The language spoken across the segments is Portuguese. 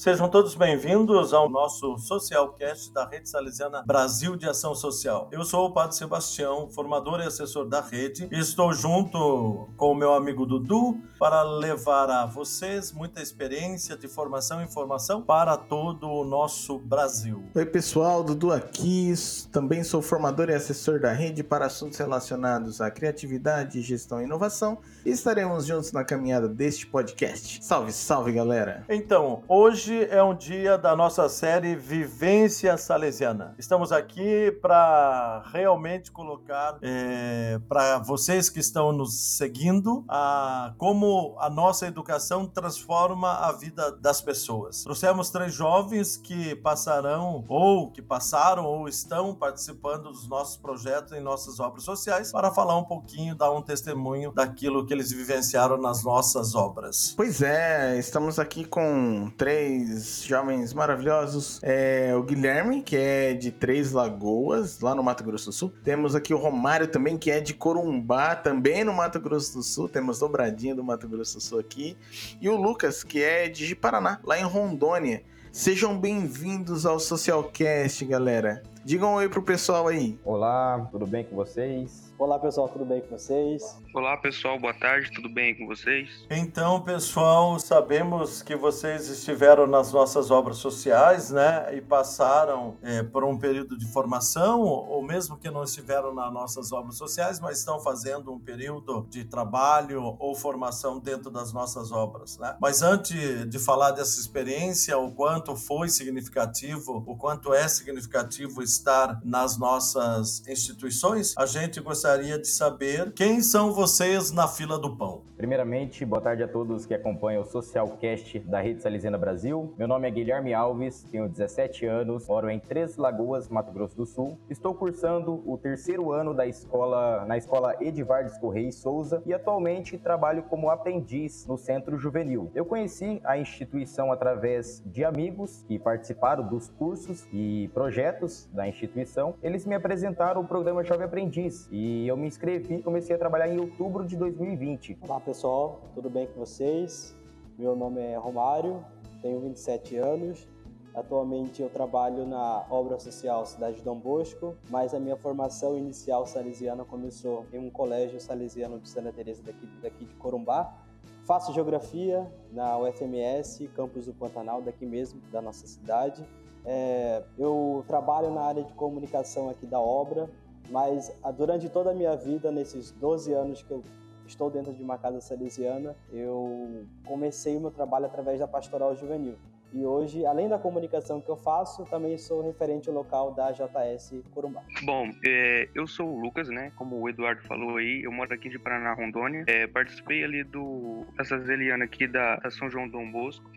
Sejam todos bem-vindos ao nosso Socialcast da Rede Salesiana Brasil de Ação Social. Eu sou o Padre Sebastião, formador e assessor da rede, e estou junto com o meu amigo Dudu para levar a vocês muita experiência de formação e informação para todo o nosso Brasil. Oi, pessoal, Dudu aqui. Também sou formador e assessor da rede para assuntos relacionados à criatividade, gestão e inovação, e estaremos juntos na caminhada deste podcast. Salve, salve, galera! Então, hoje Hoje é um dia da nossa série Vivência Salesiana. Estamos aqui para realmente colocar é, para vocês que estão nos seguindo a, como a nossa educação transforma a vida das pessoas. Trouxemos três jovens que passarão, ou que passaram, ou estão participando dos nossos projetos em nossas obras sociais para falar um pouquinho, dar um testemunho daquilo que eles vivenciaram nas nossas obras. Pois é, estamos aqui com três três jovens maravilhosos. É o Guilherme, que é de Três Lagoas, lá no Mato Grosso do Sul. Temos aqui o Romário também, que é de Corumbá, também no Mato Grosso do Sul. Temos dobradinha do Mato Grosso do Sul aqui. E o Lucas, que é de Jiparaná, lá em Rondônia. Sejam bem-vindos ao Socialcast, galera. Digam um oi pro pessoal aí. Olá, tudo bem com vocês? Olá pessoal, tudo bem com vocês? Olá pessoal, boa tarde, tudo bem com vocês? Então, pessoal, sabemos que vocês estiveram nas nossas obras sociais, né? E passaram é, por um período de formação, ou mesmo que não estiveram nas nossas obras sociais, mas estão fazendo um período de trabalho ou formação dentro das nossas obras, né? Mas antes de falar dessa experiência, o quanto foi significativo, o quanto é significativo estar nas nossas instituições, a gente gostaria de saber quem são vocês na fila do pão. Primeiramente, boa tarde a todos que acompanham o Socialcast da Rede Salesiana Brasil. Meu nome é Guilherme Alves, tenho 17 anos, moro em Três Lagoas, Mato Grosso do Sul. Estou cursando o terceiro ano da escola na escola Edivardes Correia Souza e atualmente trabalho como aprendiz no Centro Juvenil. Eu conheci a instituição através de amigos que participaram dos cursos e projetos da instituição. Eles me apresentaram o programa Jovem Aprendiz e e eu me inscrevi e comecei a trabalhar em outubro de 2020. Olá pessoal, tudo bem com vocês? Meu nome é Romário, tenho 27 anos. Atualmente eu trabalho na obra social Cidade de Dom Bosco, mas a minha formação inicial salesiana começou em um colégio salesiano de Santa Teresa daqui, daqui de Corumbá. Faço geografia na UFMS, campus do Pantanal, daqui mesmo, da nossa cidade. É, eu trabalho na área de comunicação aqui da obra, mas ah, durante toda a minha vida, nesses 12 anos que eu estou dentro de uma casa salesiana, eu comecei o meu trabalho através da pastoral juvenil. E hoje, além da comunicação que eu faço, também sou referente local da JS Corumbá. Bom, é, eu sou o Lucas, né? Como o Eduardo falou aí, eu moro aqui de Paraná, Rondônia. É, participei ali do da Sazeliana aqui da, da São João Dom Bosco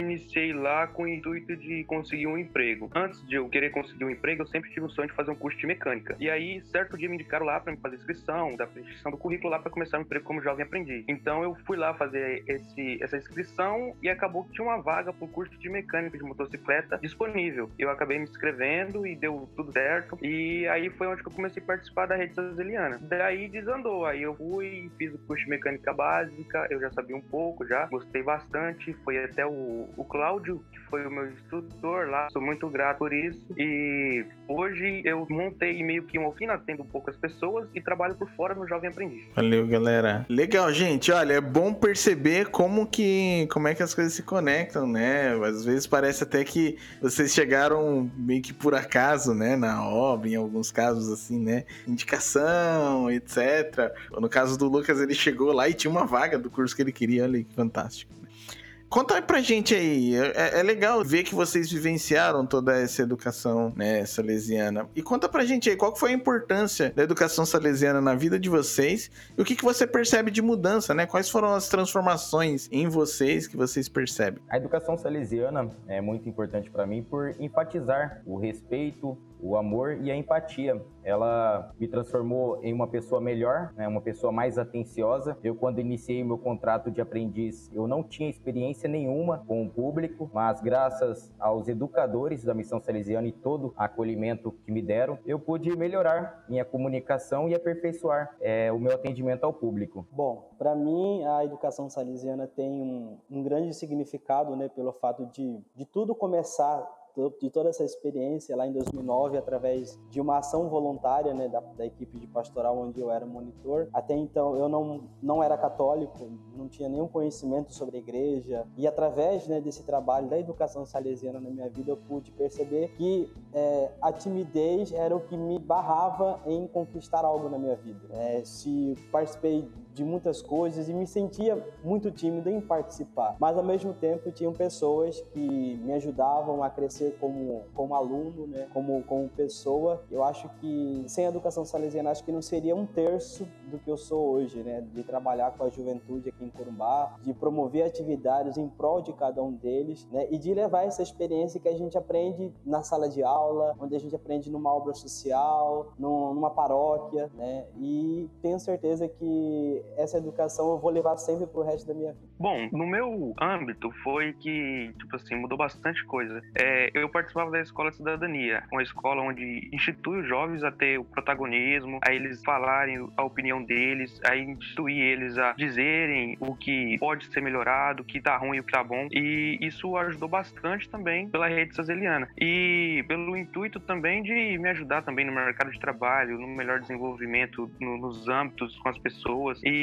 iniciei lá com o intuito de conseguir um emprego. Antes de eu querer conseguir um emprego, eu sempre tive o sonho de fazer um curso de mecânica. E aí, certo dia me indicaram lá para me fazer inscrição, da inscrição do currículo lá para começar um emprego como jovem aprendiz. Então eu fui lá fazer esse, essa inscrição e acabou que tinha uma vaga para o curso de mecânica de motocicleta disponível. Eu acabei me inscrevendo e deu tudo certo. E aí foi onde eu comecei a participar da rede sazeliana. Daí desandou. Aí eu fui, fiz o curso de mecânica básica, eu já sabia um pouco já, gostei bastante. Foi até o o, Cláudio, que foi o meu instrutor lá, sou muito grato por isso. E hoje eu montei meio que uma oficina, tendo poucas pessoas e trabalho por fora no Jovem Aprendiz. Valeu, galera. Legal, gente. Olha, é bom perceber como que como é que as coisas se conectam, né? Às vezes parece até que vocês chegaram meio que por acaso, né, na obra, em alguns casos assim, né? Indicação, etc. No caso do Lucas, ele chegou lá e tinha uma vaga do curso que ele queria, olha que fantástico. Conta pra gente aí. É, é, legal ver que vocês vivenciaram toda essa educação né, salesiana. E conta pra gente aí qual foi a importância da educação salesiana na vida de vocês e o que, que você percebe de mudança, né? Quais foram as transformações em vocês que vocês percebem? A educação salesiana é muito importante para mim por enfatizar o respeito o amor e a empatia. Ela me transformou em uma pessoa melhor, né, uma pessoa mais atenciosa. Eu, quando iniciei meu contrato de aprendiz, eu não tinha experiência nenhuma com o público, mas graças aos educadores da Missão Salesiana e todo o acolhimento que me deram, eu pude melhorar minha comunicação e aperfeiçoar é, o meu atendimento ao público. Bom, para mim, a educação salesiana tem um, um grande significado, né, pelo fato de, de tudo começar de toda essa experiência lá em 2009 através de uma ação voluntária né, da, da, equipe de pastoral onde eu era monitor. Até então eu não, não era católico, não tinha nenhum conhecimento sobre a igreja e através né, desse trabalho da educação salesiana na minha vida eu pude perceber que é, a timidez era o que me barrava em conquistar algo na minha vida. É, se participei de muitas coisas e me sentia muito tímido em participar. Mas ao mesmo tempo tinham pessoas que me ajudavam a crescer como, como aluno, né? como, como pessoa. Eu acho que sem a educação salesiana acho que não seria um terço do que eu sou hoje, né? De trabalhar com a juventude aqui em Corumbá, de promover atividades em prol de cada um deles, né? E de levar essa experiência que a gente aprende na sala de aula, onde a gente aprende numa obra social, numa paróquia, né? E tenho certeza que essa educação eu vou levar sempre pro resto da minha vida. Bom, no meu âmbito foi que, tipo assim, mudou bastante coisa. É, eu participava da Escola de Cidadania, uma escola onde institui os jovens a ter o protagonismo, a eles falarem a opinião deles, a instituir eles a dizerem o que pode ser melhorado, o que tá ruim e o que tá bom. E isso ajudou bastante também pela rede sazeliana. E pelo intuito também de me ajudar também no mercado de trabalho, no melhor desenvolvimento no, nos âmbitos com as pessoas. E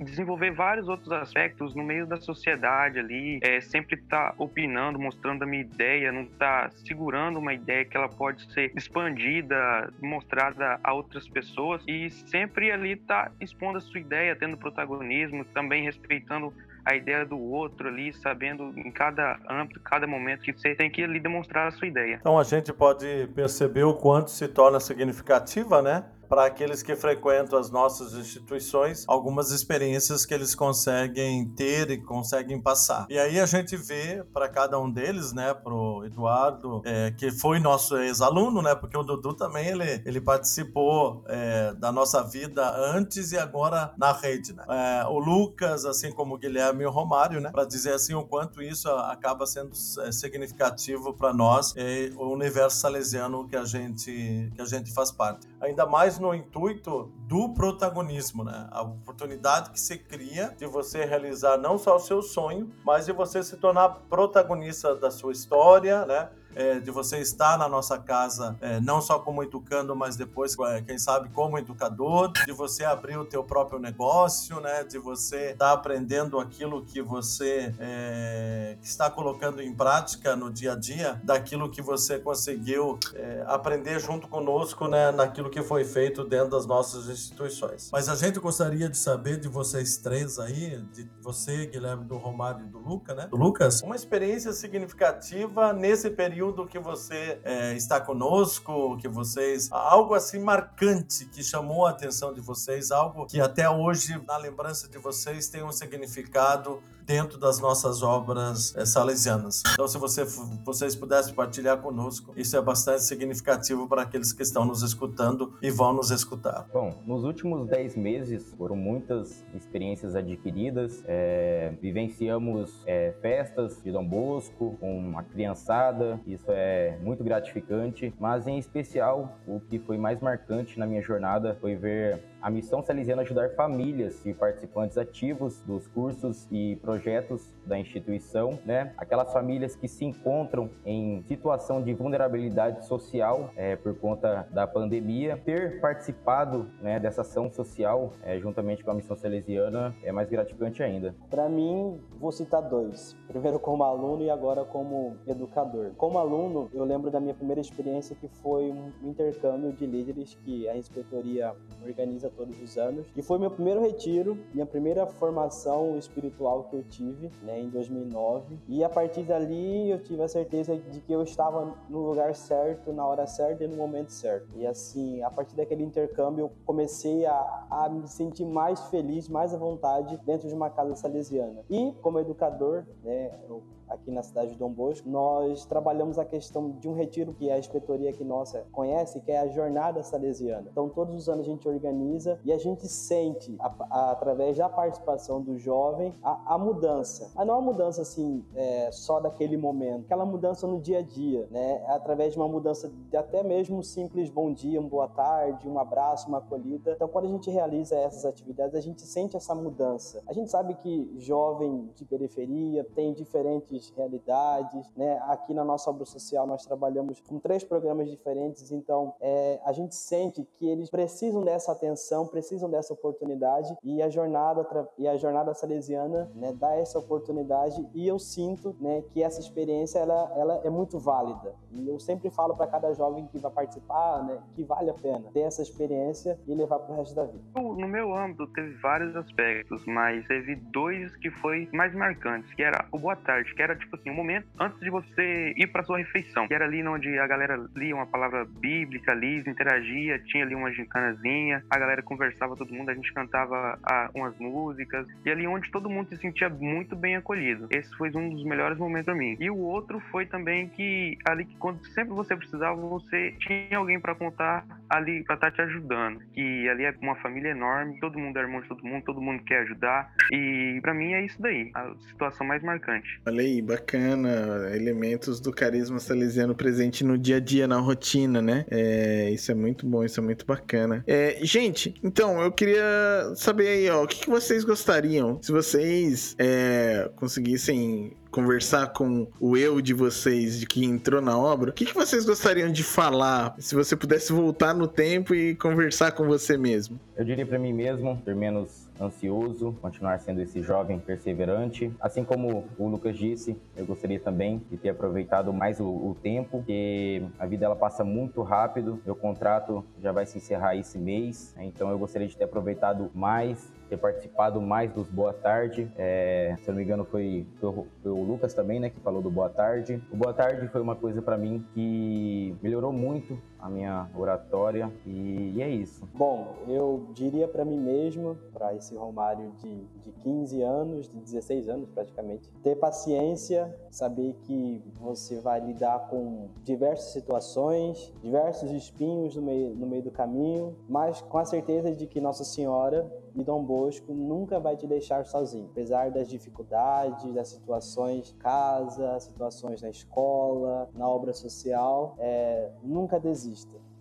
desenvolver vários outros aspectos no meio da sociedade ali, é, sempre tá opinando, mostrando a minha ideia, não tá segurando uma ideia que ela pode ser expandida, mostrada a outras pessoas e sempre ali tá expondo a sua ideia, tendo protagonismo, também respeitando a ideia do outro ali, sabendo em cada âmbito, cada momento que você tem que ali demonstrar a sua ideia. Então a gente pode perceber o quanto se torna significativa, né? Para aqueles que frequentam as nossas instituições, algumas experiências que eles conseguem ter e conseguem passar. E aí a gente vê para cada um deles, né, pro Eduardo, é, que foi nosso ex-aluno, né, porque o Dudu também ele, ele participou é, da nossa vida antes e agora na rede, né. É, o Lucas, assim como o Guilherme e o Romário, né, para dizer assim o quanto isso acaba sendo é, significativo para nós, o universo salesiano que a gente que a gente faz parte. Ainda mais no intuito do protagonismo, né? A oportunidade que se cria de você realizar não só o seu sonho, mas de você se tornar protagonista da sua história, né? É, de você estar na nossa casa, é, não só como educando, mas depois, é, quem sabe, como educador, de você abrir o teu próprio negócio, né? De você estar tá aprendendo aquilo que você é, está colocando em prática no dia a dia, daquilo que você conseguiu é, aprender junto conosco, né? Naquilo que foi feito dentro das nossas instituições. Mas a gente gostaria de saber de vocês três aí, de você, Guilherme, do Romário e do Luca, né? Do Lucas, uma experiência significativa nesse período período que você é, está conosco, que vocês. Algo assim marcante que chamou a atenção de vocês, algo que até hoje, na lembrança de vocês, tem um significado dentro das nossas obras é, salesianas. Então, se você, vocês pudessem partilhar conosco, isso é bastante significativo para aqueles que estão nos escutando e vão nos escutar. Bom, nos últimos 10 meses foram muitas experiências adquiridas, é, vivenciamos é, festas de Dom Bosco com a criançada, isso é muito gratificante, mas em especial o que foi mais marcante na minha jornada foi ver a missão salesiana ajudar famílias e participantes ativos dos cursos e projetos da instituição, né? Aquelas famílias que se encontram em situação de vulnerabilidade social é, por conta da pandemia, ter participado né, dessa ação social é, juntamente com a missão salesiana é mais gratificante ainda. Para mim, vou citar dois. Primeiro como aluno e agora como educador. Como aluno, eu lembro da minha primeira experiência que foi um intercâmbio de líderes que a inspetoria organiza todos os anos. E foi meu primeiro retiro, minha primeira formação espiritual que eu tive, né, em 2009. E a partir dali eu tive a certeza de que eu estava no lugar certo, na hora certa e no momento certo. E assim, a partir daquele intercâmbio, eu comecei a, a me sentir mais feliz, mais à vontade dentro de uma casa salesiana. E como educador, né, eu aqui na cidade de Dom Bosco, nós trabalhamos a questão de um retiro que a inspetoria aqui nossa conhece, que é a Jornada Salesiana. Então, todos os anos a gente organiza e a gente sente, a, a, através da participação do jovem, a, a mudança. Mas não a mudança assim, é, só daquele momento, aquela mudança no dia a dia, né? Através de uma mudança de até mesmo um simples bom dia, uma boa tarde, um abraço, uma acolhida. Então, quando a gente realiza essas atividades, a gente sente essa mudança. A gente sabe que jovem de periferia tem diferentes realidades, né? Aqui na nossa obra social nós trabalhamos com três programas diferentes, então é, a gente sente que eles precisam dessa atenção, precisam dessa oportunidade e a jornada e a jornada salesiana, né, dá essa oportunidade e eu sinto, né, que essa experiência ela, ela é muito válida. E eu sempre falo para cada jovem que vai participar, né, que vale a pena ter essa experiência e levar para o resto da vida. No meu âmbito teve vários aspectos, mas teve dois que foi mais marcantes, que era o boa tarde, que era tipo assim, um momento antes de você ir para sua refeição, que era ali onde a galera lia uma palavra bíblica ali, interagia, tinha ali uma gincanazinha, a galera conversava todo mundo, a gente cantava ah, umas músicas, e ali onde todo mundo se sentia muito bem acolhido. Esse foi um dos melhores momentos para mim. E o outro foi também que ali que quando sempre você precisava, você tinha alguém para contar ali para estar tá te ajudando. Que ali é uma família enorme, todo mundo é irmão de todo mundo, todo mundo quer ajudar. E para mim é isso daí, a situação mais marcante. Olha aí, bacana. Elementos do carisma salesiano presente no dia a dia, na rotina, né? É, isso é muito bom, isso é muito bacana. É, gente, então, eu queria saber aí, ó, o que, que vocês gostariam se vocês é, conseguissem conversar com o eu de vocês, de que entrou na obra, o que, que vocês gostariam de falar se você pudesse voltar no tempo e conversar com você mesmo? Eu diria para mim mesmo, ter menos ansioso, continuar sendo esse jovem perseverante. Assim como o Lucas disse, eu gostaria também de ter aproveitado mais o, o tempo, porque a vida ela passa muito rápido. Meu contrato já vai se encerrar esse mês, né? então eu gostaria de ter aproveitado mais ter participado mais dos Boa Tarde. É, se eu não me engano, foi, foi, foi, o Lucas também, né, que falou do Boa Tarde. O Boa Tarde foi uma coisa para mim que melhorou muito a minha oratória e, e é isso. Bom, eu diria para mim mesmo, para esse Romário de, de 15 anos, de 16 anos praticamente, ter paciência, saber que você vai lidar com diversas situações, diversos espinhos no meio, no meio do caminho, mas com a certeza de que Nossa Senhora e Dom Bosco nunca vai te deixar sozinho, apesar das dificuldades, das situações casa, situações na escola, na obra social, é, nunca desista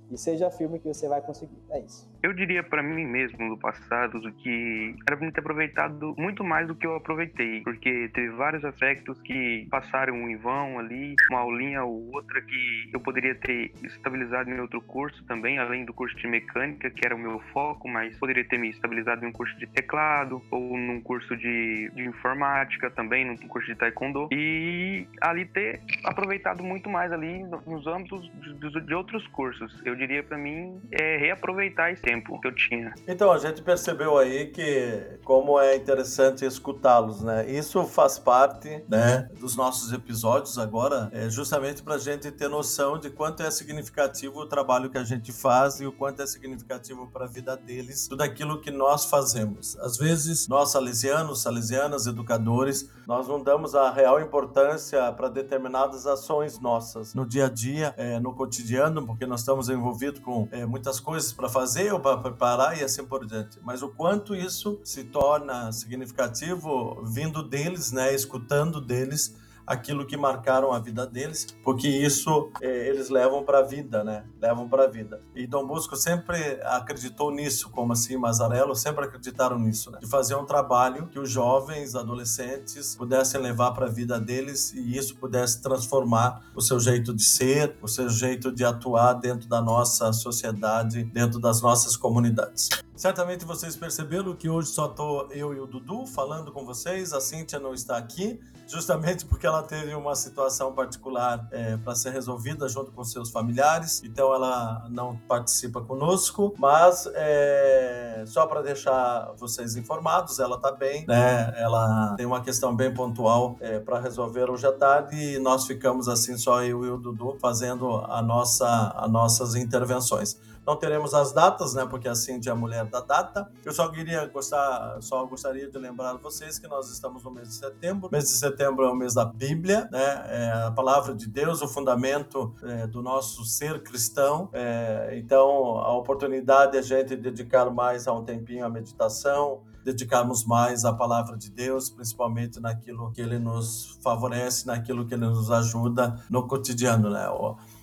e seja firme que você vai conseguir. É isso. Eu diria para mim mesmo no passado que era pra ter aproveitado muito mais do que eu aproveitei, porque teve vários aspectos que passaram em vão ali, uma aulinha ou outra que eu poderia ter estabilizado em outro curso também, além do curso de mecânica, que era o meu foco, mas poderia ter me estabilizado em um curso de teclado ou num curso de, de informática também, num curso de taekwondo e ali ter aproveitado muito mais ali nos âmbitos de, de outros cursos. Eu diria para mim é reaproveitar esse tempo que eu tinha. Então, a gente percebeu aí que como é interessante escutá-los, né? Isso faz parte, né, dos nossos episódios agora, é justamente para a gente ter noção de quanto é significativo o trabalho que a gente faz e o quanto é significativo para a vida deles, tudo aquilo que nós fazemos. Às vezes, nós salesianos, salesianas, educadores, nós não damos a real importância para determinadas ações nossas no dia a dia, é, no cotidiano, porque nós estamos envolvidos com é, muitas coisas para fazer para preparar e assim por diante. Mas o quanto isso se torna significativo vindo deles, né, escutando deles aquilo que marcaram a vida deles, porque isso é, eles levam para a vida, né? Levam para a vida. E Dom Bosco sempre acreditou nisso, como assim Mazarello sempre acreditaram nisso, né? De fazer um trabalho que os jovens, adolescentes pudessem levar para a vida deles e isso pudesse transformar o seu jeito de ser, o seu jeito de atuar dentro da nossa sociedade, dentro das nossas comunidades. Certamente vocês perceberam que hoje só tô eu e o Dudu falando com vocês, a Cíntia não está aqui, justamente porque ela teve uma situação particular é, para ser resolvida junto com seus familiares, então ela não participa conosco, mas é, só para deixar vocês informados, ela está bem, né? Ela tem uma questão bem pontual é, para resolver hoje à tarde e nós ficamos assim só eu e o Dudu fazendo a nossa, as nossas intervenções. Não teremos as datas, né? Porque a Cindy é a mulher da data. Eu só queria gostar, só gostaria de lembrar vocês que nós estamos no mês de setembro. O mês de setembro é o mês da Bíblia, né? É a palavra de Deus, o fundamento é, do nosso ser cristão. É, então, a oportunidade é a gente dedicar mais a um tempinho à meditação, dedicarmos mais à palavra de Deus, principalmente naquilo que ele nos favorece, naquilo que ele nos ajuda no cotidiano, né?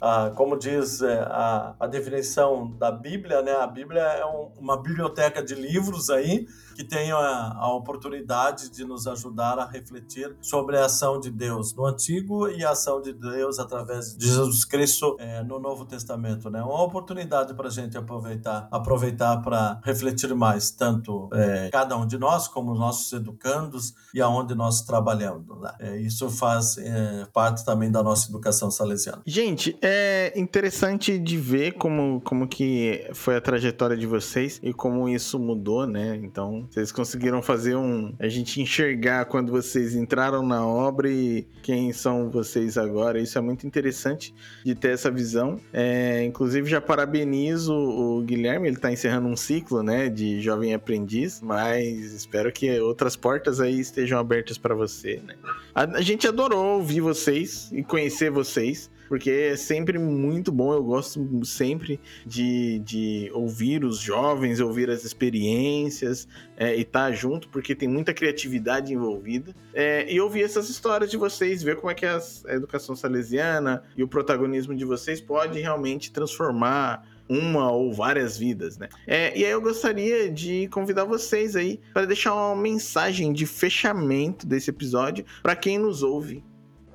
Ah, como diz é, a, a, definição da Bíblia, né? A Bíblia é um, uma biblioteca de livros aí que tem a, a, oportunidade de nos ajudar a refletir sobre a ação de Deus no Antigo e a ação de Deus através de Jesus Cristo é, no Novo Testamento, né? Uma oportunidade para a gente aproveitar, aproveitar para refletir mais, tanto é, cada um de nós como os nossos educandos e aonde nós trabalhamos. Né? É, isso faz é, parte também da nossa educação salesiana. Gente, é interessante de ver como, como que foi a trajetória de vocês e como isso mudou, né? Então, vocês conseguiram fazer um. A gente enxergar quando vocês entraram na obra e quem são vocês agora. Isso é muito interessante de ter essa visão. É, inclusive, já parabenizo o Guilherme, ele está encerrando um ciclo, né? De jovem aprendiz, mas espero que outras portas aí estejam abertas para você, né? A, a gente adorou ouvir vocês e conhecer vocês porque é sempre muito bom. Eu gosto sempre de, de ouvir os jovens, ouvir as experiências é, e estar tá junto, porque tem muita criatividade envolvida. É, e ouvir essas histórias de vocês, ver como é que a educação salesiana e o protagonismo de vocês pode realmente transformar uma ou várias vidas, né? É, e aí eu gostaria de convidar vocês aí para deixar uma mensagem de fechamento desse episódio para quem nos ouve.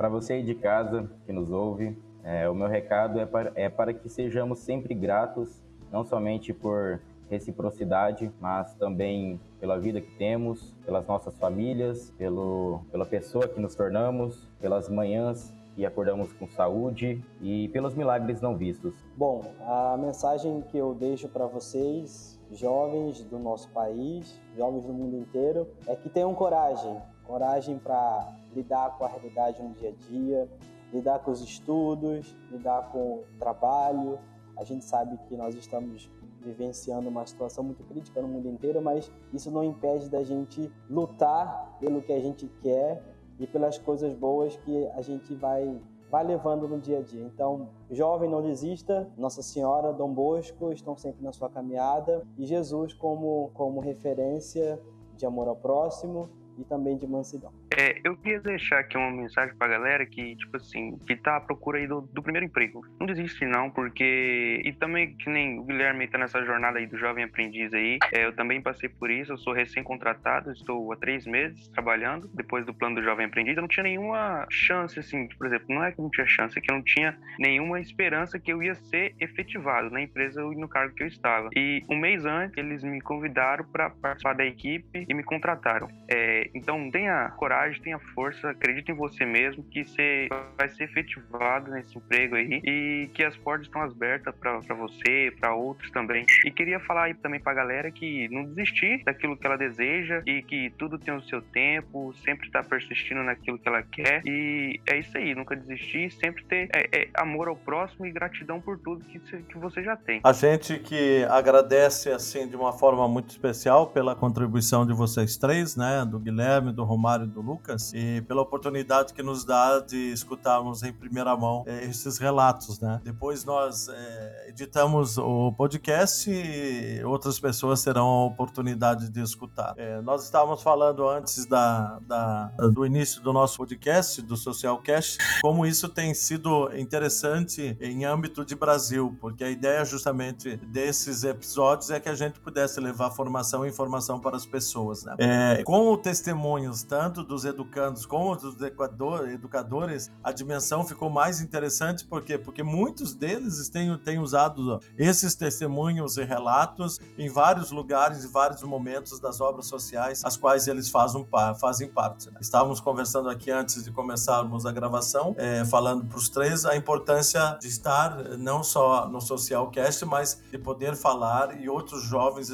Para você aí de casa que nos ouve, é, o meu recado é para, é para que sejamos sempre gratos, não somente por reciprocidade, mas também pela vida que temos, pelas nossas famílias, pelo, pela pessoa que nos tornamos, pelas manhãs que acordamos com saúde e pelos milagres não vistos. Bom, a mensagem que eu deixo para vocês, jovens do nosso país, jovens do mundo inteiro, é que tenham coragem, coragem para lidar com a realidade no dia a dia, lidar com os estudos, lidar com o trabalho. A gente sabe que nós estamos vivenciando uma situação muito crítica no mundo inteiro, mas isso não impede da gente lutar pelo que a gente quer e pelas coisas boas que a gente vai vai levando no dia a dia. Então, jovem, não desista. Nossa Senhora, Dom Bosco estão sempre na sua caminhada e Jesus como como referência de amor ao próximo e também de mansidão. É, eu queria deixar aqui uma mensagem pra galera que, tipo assim, que tá à procura aí do, do primeiro emprego. Não desiste não, porque... E também, que nem o Guilherme tá nessa jornada aí do jovem aprendiz aí, é, eu também passei por isso, eu sou recém-contratado, estou há três meses trabalhando, depois do plano do jovem aprendiz, eu não tinha nenhuma chance, assim, por exemplo, não é que não tinha chance, é que eu não tinha nenhuma esperança que eu ia ser efetivado na empresa e no cargo que eu estava. E um mês antes, eles me convidaram para participar da equipe e me contrataram. É, então, tenha coragem, tenha força, acredite em você mesmo, que você vai ser efetivado nesse emprego aí e que as portas estão abertas para você, para outros também. E queria falar aí também pra galera que não desistir daquilo que ela deseja e que tudo tem o seu tempo, sempre tá persistindo naquilo que ela quer. E é isso aí, nunca desistir, sempre ter é, é, amor ao próximo e gratidão por tudo que, que você já tem. A gente que agradece assim de uma forma muito especial pela contribuição de vocês três, né, do Guilherme, do Romário e do Lucas, e pela oportunidade que nos dá de escutarmos em primeira mão é, esses relatos, né? Depois nós é, editamos o podcast e outras pessoas terão a oportunidade de escutar. É, nós estávamos falando antes da, da, do início do nosso podcast, do Socialcast, como isso tem sido interessante em âmbito de Brasil, porque a ideia justamente desses episódios é que a gente pudesse levar formação e informação para as pessoas, né? Com o testemunho testemunhos, tanto dos educandos como dos educadores, a dimensão ficou mais interessante, por quê? Porque muitos deles têm, têm usado esses testemunhos e relatos em vários lugares e vários momentos das obras sociais, as quais eles fazem, fazem parte. Né? Estávamos conversando aqui antes de começarmos a gravação, é, falando para os três a importância de estar não só no Socialcast, mas de poder falar e outros jovens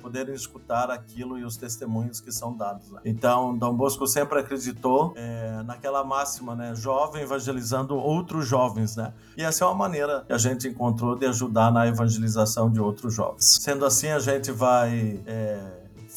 poderem escutar aquilo e os testemunhos que são dados. Né? Então, Dom Bosco sempre acreditou é, naquela máxima, né? Jovem evangelizando outros jovens, né? E essa é uma maneira que a gente encontrou de ajudar na evangelização de outros jovens. Sendo assim, a gente vai é,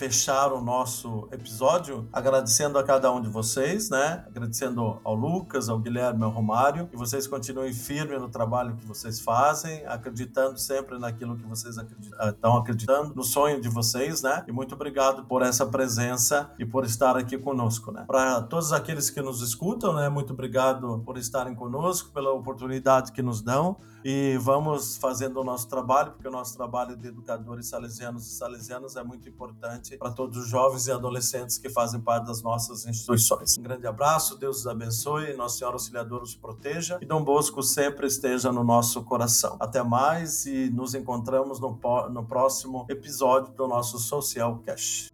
fechar o nosso episódio agradecendo a cada um de vocês, né? Agradecendo ao Lucas, ao Guilherme, ao Romário, que vocês continuem firmes no trabalho que vocês fazem, acreditando sempre naquilo que vocês acreditam, ah, estão acreditando, no sonho de vocês, né? E muito obrigado por essa presença e por estar aqui conosco, né? Para todos aqueles que nos escutam, né? Muito obrigado por estarem conosco, pela oportunidade que nos dão e vamos fazendo o nosso trabalho, porque o nosso trabalho de educadores salesianos e salesianas é muito importante para todos os jovens e adolescentes que fazem parte das nossas instituições. Um grande abraço, Deus os abençoe, Nossa Senhora Auxiliadora os proteja e Dom Bosco sempre esteja no nosso coração. Até mais e nos encontramos no, no próximo episódio do nosso Social Cash.